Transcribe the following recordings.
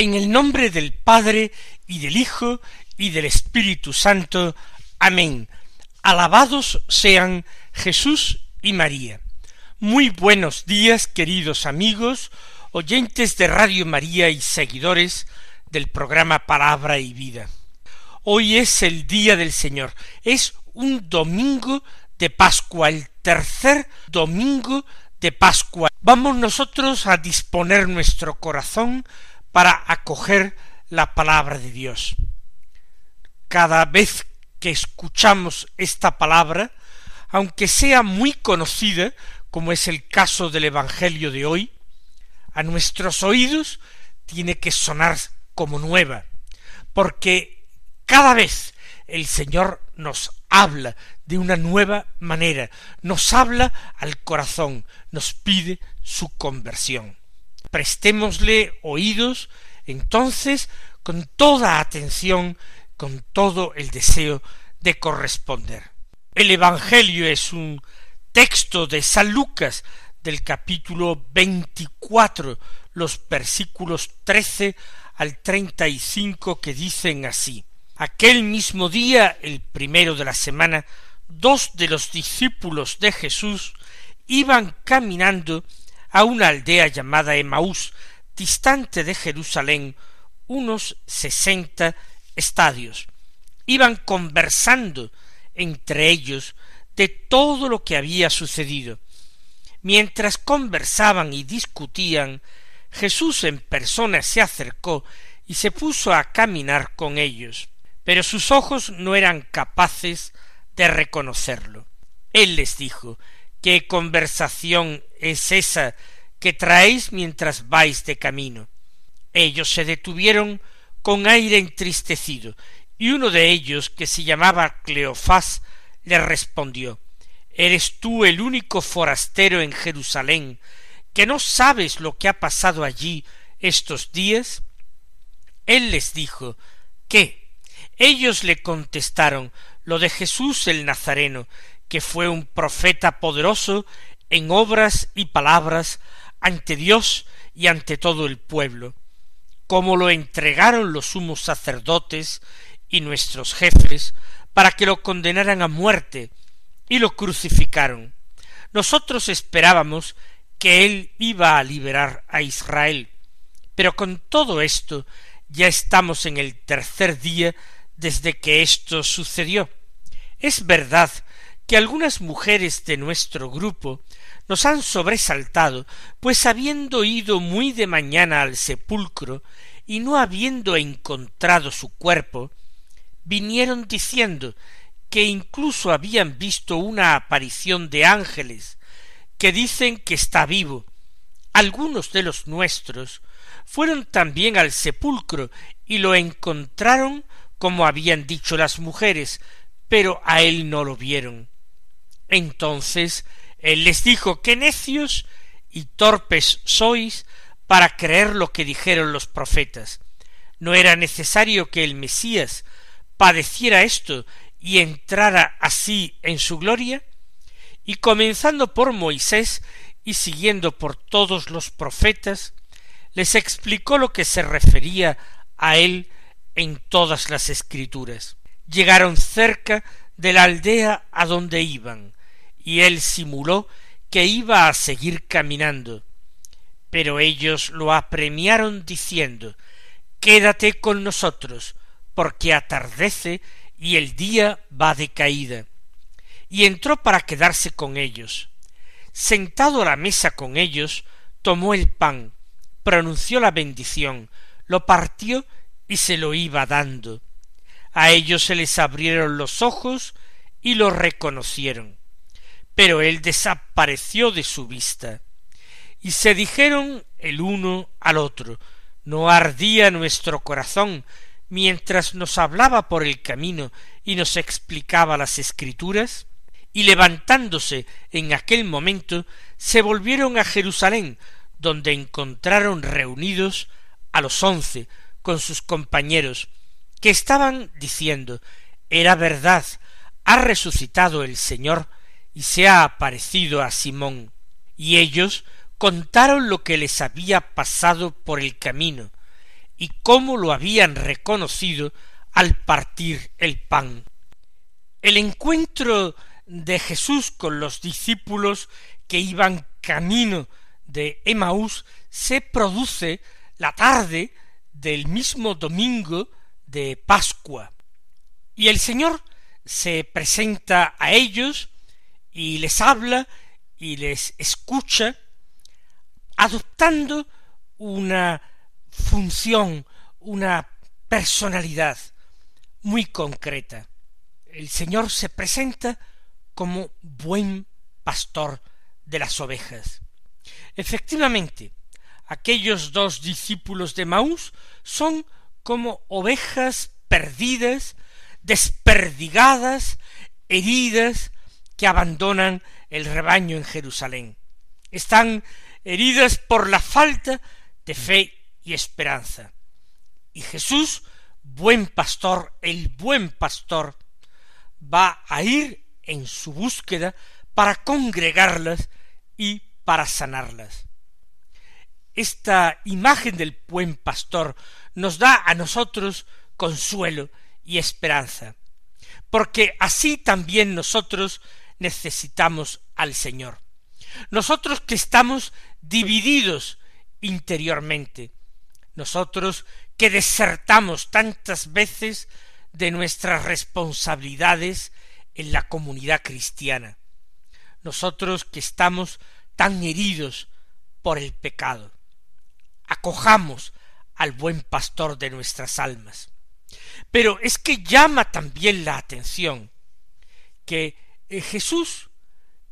En el nombre del Padre y del Hijo y del Espíritu Santo. Amén. Alabados sean Jesús y María. Muy buenos días, queridos amigos, oyentes de Radio María y seguidores del programa Palabra y Vida. Hoy es el día del Señor, es un domingo de Pascua, el tercer domingo de Pascua. Vamos nosotros a disponer nuestro corazón para acoger la palabra de Dios. Cada vez que escuchamos esta palabra, aunque sea muy conocida, como es el caso del Evangelio de hoy, a nuestros oídos tiene que sonar como nueva, porque cada vez el Señor nos habla de una nueva manera, nos habla al corazón, nos pide su conversión. Prestémosle oídos entonces con toda atención con todo el deseo de corresponder. El Evangelio es un texto de San Lucas del capítulo veinticuatro, los versículos trece al treinta y cinco que dicen así. Aquel mismo día, el primero de la semana, dos de los discípulos de Jesús iban caminando a una aldea llamada Emaús, distante de Jerusalén unos sesenta estadios. Iban conversando entre ellos de todo lo que había sucedido. Mientras conversaban y discutían, Jesús en persona se acercó y se puso a caminar con ellos, pero sus ojos no eran capaces de reconocerlo. Él les dijo ¿Qué conversación es esa que traéis mientras vais de camino? Ellos se detuvieron con aire entristecido, y uno de ellos, que se llamaba Cleofás, le respondió ¿Eres tú el único forastero en Jerusalén que no sabes lo que ha pasado allí estos días? Él les dijo ¿Qué? Ellos le contestaron lo de Jesús el Nazareno, que fue un profeta poderoso en obras y palabras ante Dios y ante todo el pueblo, como lo entregaron los sumos sacerdotes y nuestros jefes para que lo condenaran a muerte y lo crucificaron. Nosotros esperábamos que él iba a liberar a Israel, pero con todo esto ya estamos en el tercer día desde que esto sucedió. Es verdad que algunas mujeres de nuestro grupo nos han sobresaltado, pues habiendo ido muy de mañana al sepulcro y no habiendo encontrado su cuerpo, vinieron diciendo que incluso habían visto una aparición de ángeles que dicen que está vivo. Algunos de los nuestros fueron también al sepulcro y lo encontraron como habían dicho las mujeres, pero a él no lo vieron. Entonces él les dijo que necios y torpes sois para creer lo que dijeron los profetas. ¿No era necesario que el Mesías padeciera esto y entrara así en su gloria? Y comenzando por Moisés y siguiendo por todos los profetas, les explicó lo que se refería a él en todas las escrituras. Llegaron cerca de la aldea a donde iban, y él simuló que iba a seguir caminando. Pero ellos lo apremiaron diciendo Quédate con nosotros, porque atardece y el día va de caída. Y entró para quedarse con ellos. Sentado a la mesa con ellos, tomó el pan, pronunció la bendición, lo partió y se lo iba dando. A ellos se les abrieron los ojos y lo reconocieron pero él desapareció de su vista. y se dijeron el uno al otro, ¿no ardía nuestro corazón mientras nos hablaba por el camino y nos explicaba las escrituras? Y levantándose en aquel momento, se volvieron a Jerusalén, donde encontraron reunidos a los once con sus compañeros, que estaban diciendo Era verdad, ha resucitado el Señor y se ha aparecido a Simón. Y ellos contaron lo que les había pasado por el camino y cómo lo habían reconocido al partir el pan. El encuentro de Jesús con los discípulos que iban camino de Emaús se produce la tarde del mismo domingo de Pascua. Y el Señor se presenta a ellos y les habla y les escucha, adoptando una función, una personalidad muy concreta. El Señor se presenta como buen pastor de las ovejas. Efectivamente, aquellos dos discípulos de Maús son como ovejas perdidas, desperdigadas, heridas, que abandonan el rebaño en Jerusalén. Están heridas por la falta de fe y esperanza. Y Jesús, buen pastor, el buen pastor, va a ir en su búsqueda para congregarlas y para sanarlas. Esta imagen del buen pastor nos da a nosotros consuelo y esperanza, porque así también nosotros necesitamos al Señor. Nosotros que estamos divididos interiormente, nosotros que desertamos tantas veces de nuestras responsabilidades en la comunidad cristiana, nosotros que estamos tan heridos por el pecado. Acojamos al buen pastor de nuestras almas. Pero es que llama también la atención que Jesús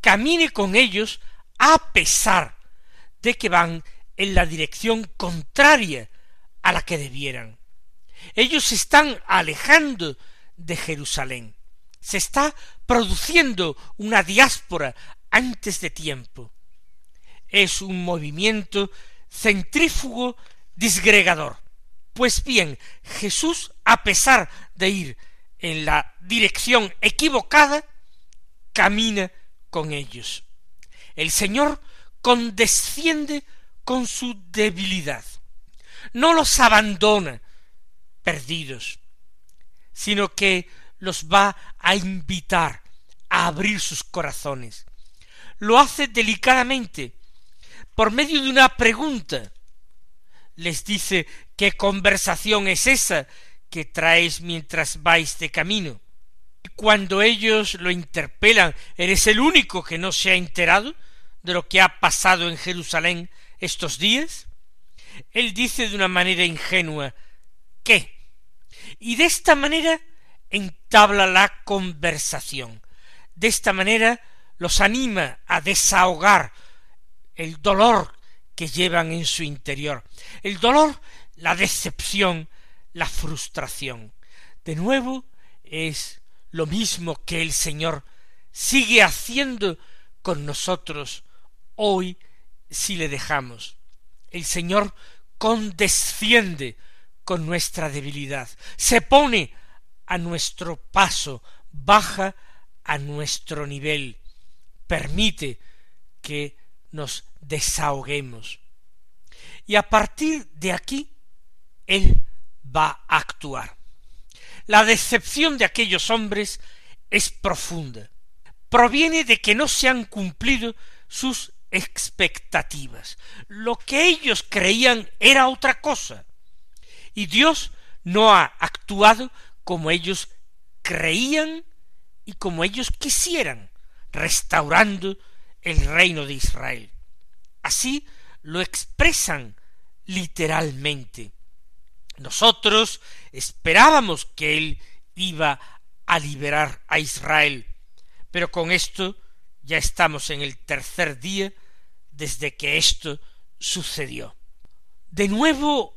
camine con ellos a pesar de que van en la dirección contraria a la que debieran. Ellos se están alejando de Jerusalén. Se está produciendo una diáspora antes de tiempo. Es un movimiento centrífugo disgregador. Pues bien, Jesús, a pesar de ir en la dirección equivocada, camina con ellos. El Señor condesciende con su debilidad. No los abandona perdidos, sino que los va a invitar a abrir sus corazones. Lo hace delicadamente, por medio de una pregunta. Les dice ¿qué conversación es esa que traéis mientras vais de camino? Cuando ellos lo interpelan, ¿eres el único que no se ha enterado de lo que ha pasado en Jerusalén estos días? Él dice de una manera ingenua ¿qué? Y de esta manera entabla la conversación. De esta manera los anima a desahogar el dolor que llevan en su interior. El dolor, la decepción, la frustración. De nuevo es lo mismo que el Señor sigue haciendo con nosotros hoy si le dejamos. El Señor condesciende con nuestra debilidad, se pone a nuestro paso, baja a nuestro nivel, permite que nos desahoguemos. Y a partir de aquí, Él va a actuar. La decepción de aquellos hombres es profunda. Proviene de que no se han cumplido sus expectativas. Lo que ellos creían era otra cosa. Y Dios no ha actuado como ellos creían y como ellos quisieran, restaurando el reino de Israel. Así lo expresan literalmente. Nosotros esperábamos que él iba a liberar a Israel, pero con esto ya estamos en el tercer día desde que esto sucedió. De nuevo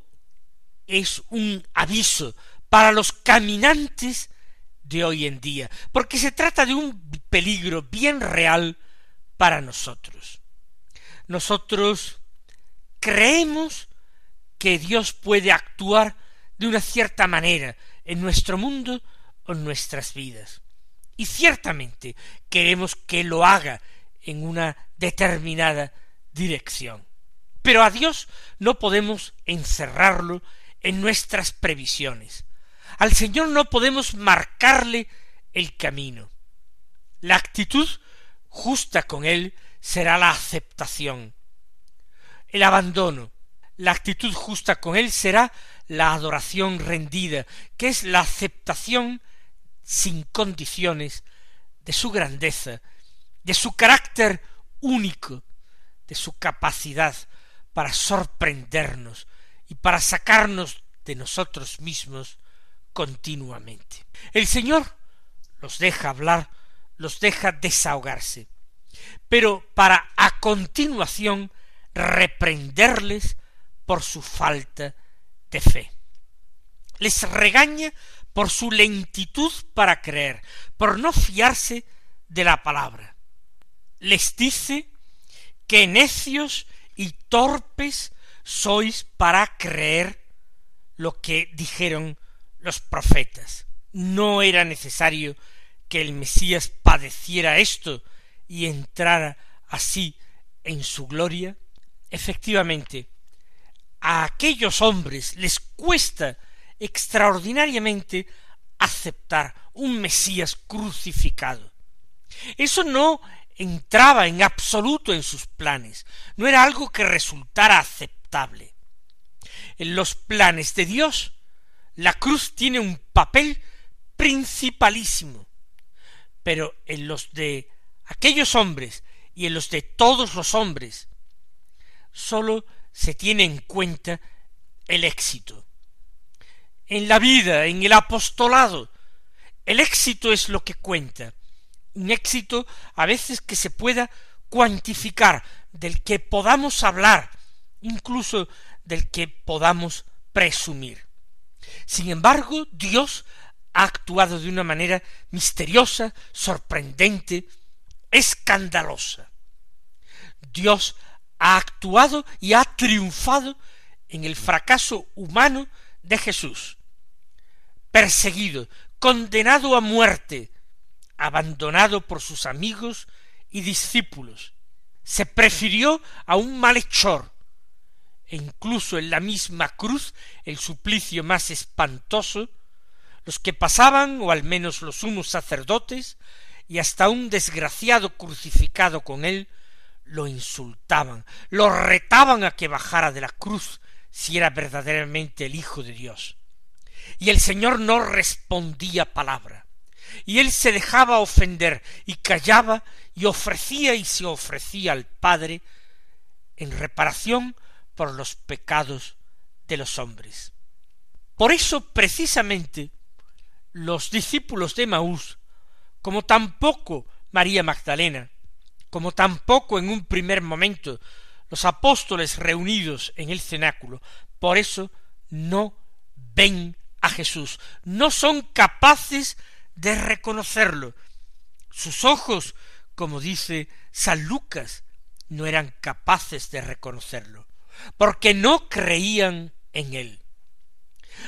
es un aviso para los caminantes de hoy en día, porque se trata de un peligro bien real para nosotros. Nosotros creemos que Dios puede actuar de una cierta manera en nuestro mundo o en nuestras vidas. Y ciertamente queremos que lo haga en una determinada dirección. Pero a Dios no podemos encerrarlo en nuestras previsiones. Al Señor no podemos marcarle el camino. La actitud justa con Él será la aceptación, el abandono. La actitud justa con Él será la adoración rendida, que es la aceptación sin condiciones de su grandeza, de su carácter único, de su capacidad para sorprendernos y para sacarnos de nosotros mismos continuamente. El Señor los deja hablar, los deja desahogarse, pero para a continuación reprenderles por su falta de fe. Les regaña por su lentitud para creer, por no fiarse de la palabra. Les dice que necios y torpes sois para creer lo que dijeron los profetas. No era necesario que el Mesías padeciera esto y entrara así en su gloria. Efectivamente, a aquellos hombres les cuesta extraordinariamente aceptar un Mesías crucificado. Eso no entraba en absoluto en sus planes, no era algo que resultara aceptable. En los planes de Dios, la cruz tiene un papel principalísimo, pero en los de aquellos hombres y en los de todos los hombres, sólo se tiene en cuenta el éxito. En la vida, en el apostolado, el éxito es lo que cuenta, un éxito a veces que se pueda cuantificar, del que podamos hablar, incluso del que podamos presumir. Sin embargo, Dios ha actuado de una manera misteriosa, sorprendente, escandalosa. Dios ha actuado y ha triunfado en el fracaso humano de Jesús, perseguido, condenado a muerte, abandonado por sus amigos y discípulos, se prefirió a un malhechor, e incluso en la misma cruz el suplicio más espantoso, los que pasaban, o al menos los sumos sacerdotes, y hasta un desgraciado crucificado con él, lo insultaban, lo retaban a que bajara de la cruz si era verdaderamente el Hijo de Dios. Y el Señor no respondía palabra y él se dejaba ofender y callaba y ofrecía y se ofrecía al Padre en reparación por los pecados de los hombres. Por eso precisamente los discípulos de Maús, como tampoco María Magdalena, como tampoco en un primer momento los apóstoles reunidos en el cenáculo, por eso no ven a Jesús, no son capaces de reconocerlo. Sus ojos, como dice San Lucas, no eran capaces de reconocerlo, porque no creían en él.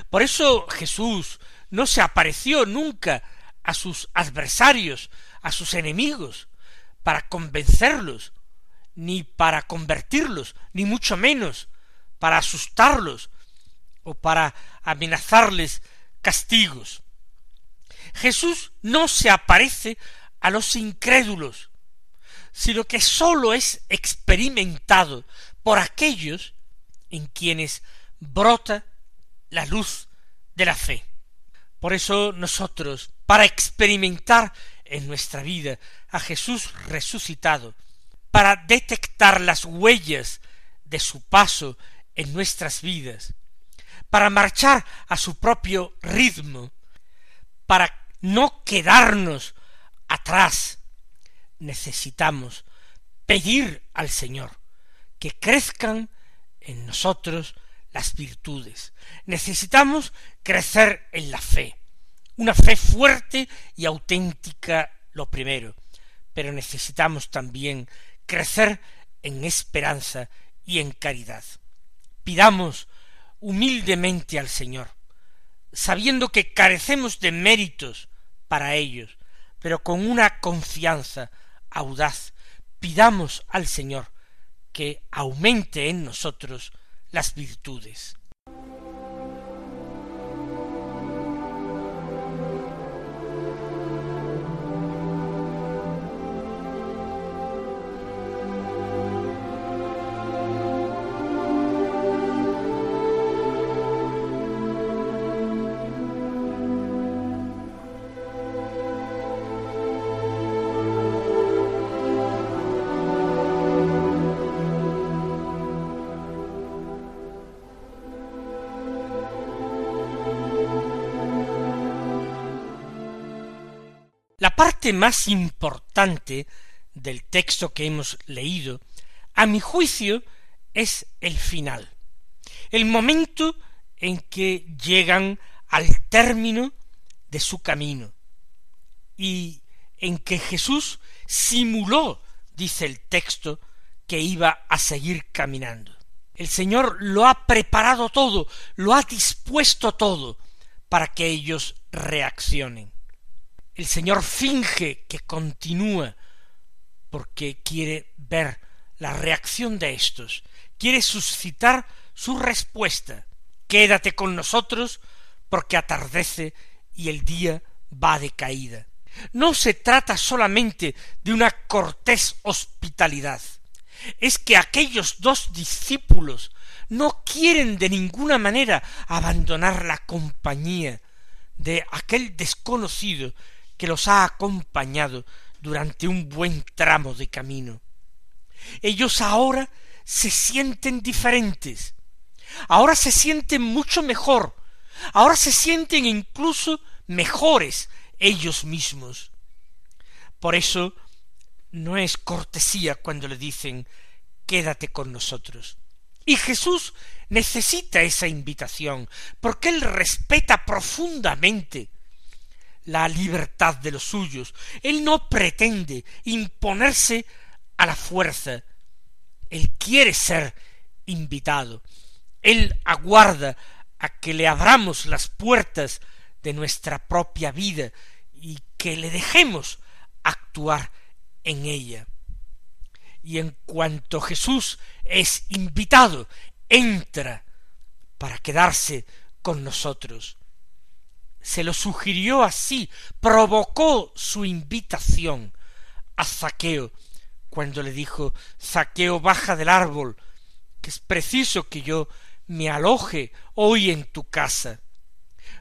Por eso Jesús no se apareció nunca a sus adversarios, a sus enemigos, para convencerlos, ni para convertirlos, ni mucho menos para asustarlos o para amenazarles castigos. Jesús no se aparece a los incrédulos, sino que sólo es experimentado por aquellos en quienes brota la luz de la fe. Por eso nosotros, para experimentar en nuestra vida a Jesús resucitado, para detectar las huellas de su paso en nuestras vidas, para marchar a su propio ritmo, para no quedarnos atrás, necesitamos pedir al Señor que crezcan en nosotros las virtudes. Necesitamos crecer en la fe, una fe fuerte y auténtica lo primero, pero necesitamos también crecer en esperanza y en caridad. Pidamos humildemente al Señor, sabiendo que carecemos de méritos para ellos, pero con una confianza audaz, pidamos al Señor que aumente en nosotros las virtudes. Parte más importante del texto que hemos leído, a mi juicio, es el final, el momento en que llegan al término de su camino y en que Jesús simuló, dice el texto, que iba a seguir caminando. El Señor lo ha preparado todo, lo ha dispuesto todo para que ellos reaccionen. El Señor finge que continúa porque quiere ver la reacción de estos, quiere suscitar su respuesta. Quédate con nosotros porque atardece y el día va de caída. No se trata solamente de una cortés hospitalidad, es que aquellos dos discípulos no quieren de ninguna manera abandonar la compañía de aquel desconocido que los ha acompañado durante un buen tramo de camino. Ellos ahora se sienten diferentes, ahora se sienten mucho mejor, ahora se sienten incluso mejores ellos mismos. Por eso no es cortesía cuando le dicen quédate con nosotros. Y Jesús necesita esa invitación, porque Él respeta profundamente la libertad de los suyos. Él no pretende imponerse a la fuerza. Él quiere ser invitado. Él aguarda a que le abramos las puertas de nuestra propia vida y que le dejemos actuar en ella. Y en cuanto Jesús es invitado, entra para quedarse con nosotros se lo sugirió así, provocó su invitación a Zaqueo, cuando le dijo Zaqueo baja del árbol, que es preciso que yo me aloje hoy en tu casa.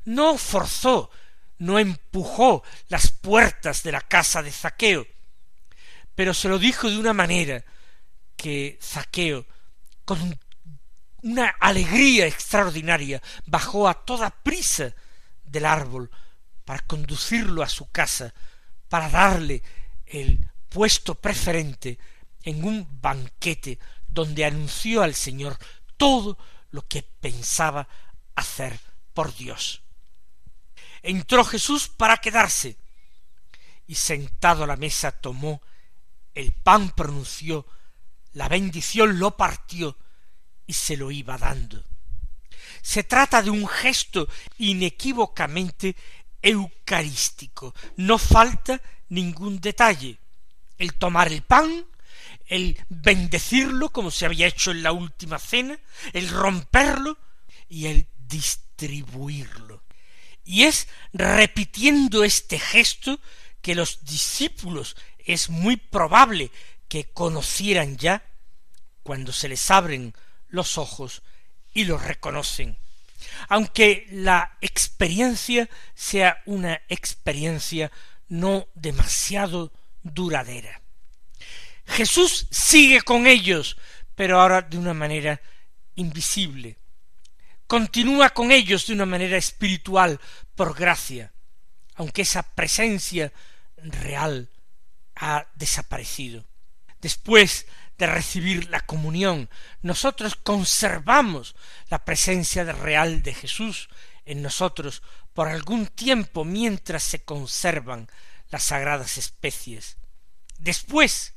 No forzó, no empujó las puertas de la casa de Zaqueo, pero se lo dijo de una manera que Zaqueo, con una alegría extraordinaria, bajó a toda prisa del árbol para conducirlo a su casa, para darle el puesto preferente en un banquete donde anunció al Señor todo lo que pensaba hacer por Dios. Entró Jesús para quedarse, y sentado a la mesa tomó el pan, pronunció la bendición, lo partió y se lo iba dando. Se trata de un gesto inequívocamente eucarístico. No falta ningún detalle. El tomar el pan, el bendecirlo como se había hecho en la última cena, el romperlo y el distribuirlo. Y es repitiendo este gesto que los discípulos es muy probable que conocieran ya cuando se les abren los ojos y lo reconocen, aunque la experiencia sea una experiencia no demasiado duradera. Jesús sigue con ellos, pero ahora de una manera invisible. Continúa con ellos de una manera espiritual, por gracia, aunque esa presencia real ha desaparecido. Después de recibir la comunión, nosotros conservamos la presencia real de Jesús en nosotros por algún tiempo mientras se conservan las sagradas especies. Después,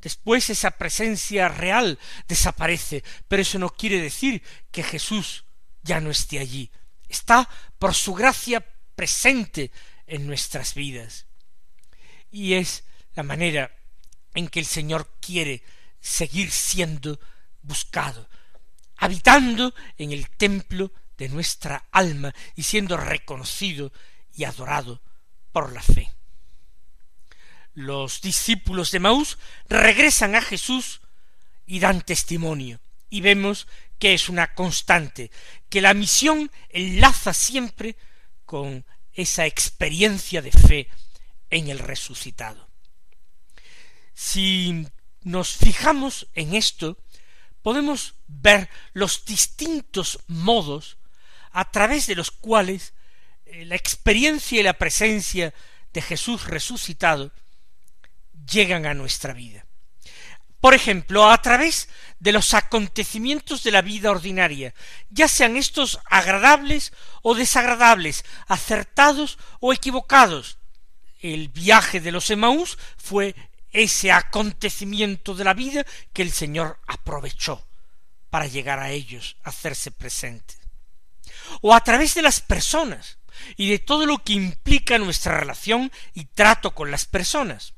después esa presencia real desaparece, pero eso no quiere decir que Jesús ya no esté allí. Está por su gracia presente en nuestras vidas. Y es la manera en que el Señor quiere seguir siendo buscado, habitando en el templo de nuestra alma y siendo reconocido y adorado por la fe. Los discípulos de Maús regresan a Jesús y dan testimonio, y vemos que es una constante, que la misión enlaza siempre con esa experiencia de fe en el resucitado. Si nos fijamos en esto, podemos ver los distintos modos a través de los cuales eh, la experiencia y la presencia de Jesús resucitado llegan a nuestra vida. Por ejemplo, a través de los acontecimientos de la vida ordinaria, ya sean estos agradables o desagradables, acertados o equivocados. El viaje de los Emaús fue ese acontecimiento de la vida que el Señor aprovechó para llegar a ellos, hacerse presente. O a través de las personas y de todo lo que implica nuestra relación y trato con las personas.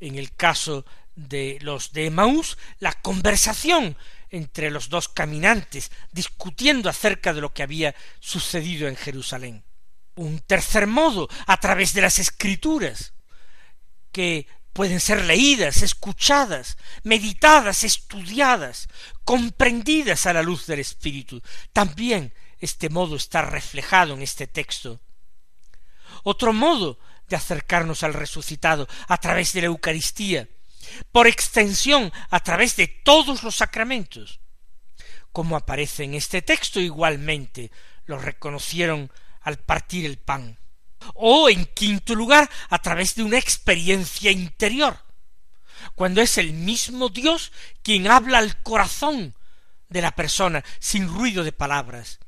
En el caso de los de Emaús, la conversación entre los dos caminantes, discutiendo acerca de lo que había sucedido en Jerusalén. Un tercer modo, a través de las escrituras, que pueden ser leídas, escuchadas, meditadas, estudiadas, comprendidas a la luz del Espíritu. También este modo está reflejado en este texto. Otro modo de acercarnos al resucitado a través de la Eucaristía, por extensión a través de todos los sacramentos. Como aparece en este texto igualmente, lo reconocieron al partir el pan o, en quinto lugar, a través de una experiencia interior, cuando es el mismo Dios quien habla al corazón de la persona sin ruido de palabras.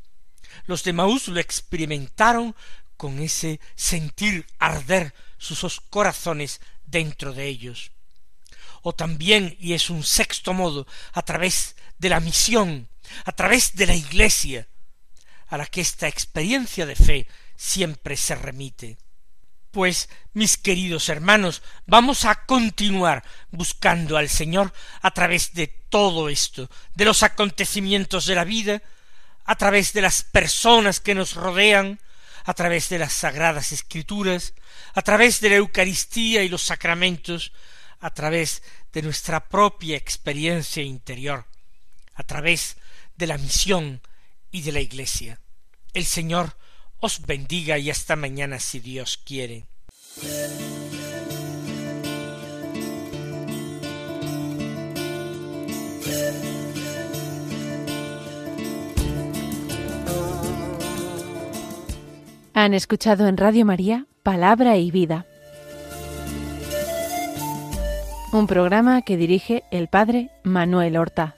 Los de Maús lo experimentaron con ese sentir arder sus corazones dentro de ellos. O también, y es un sexto modo, a través de la misión, a través de la Iglesia, a la que esta experiencia de fe siempre se remite. Pues, mis queridos hermanos, vamos a continuar buscando al Señor a través de todo esto, de los acontecimientos de la vida, a través de las personas que nos rodean, a través de las sagradas escrituras, a través de la Eucaristía y los sacramentos, a través de nuestra propia experiencia interior, a través de la misión y de la Iglesia. El Señor os bendiga y hasta mañana si Dios quiere. Han escuchado en Radio María Palabra y Vida, un programa que dirige el Padre Manuel Horta.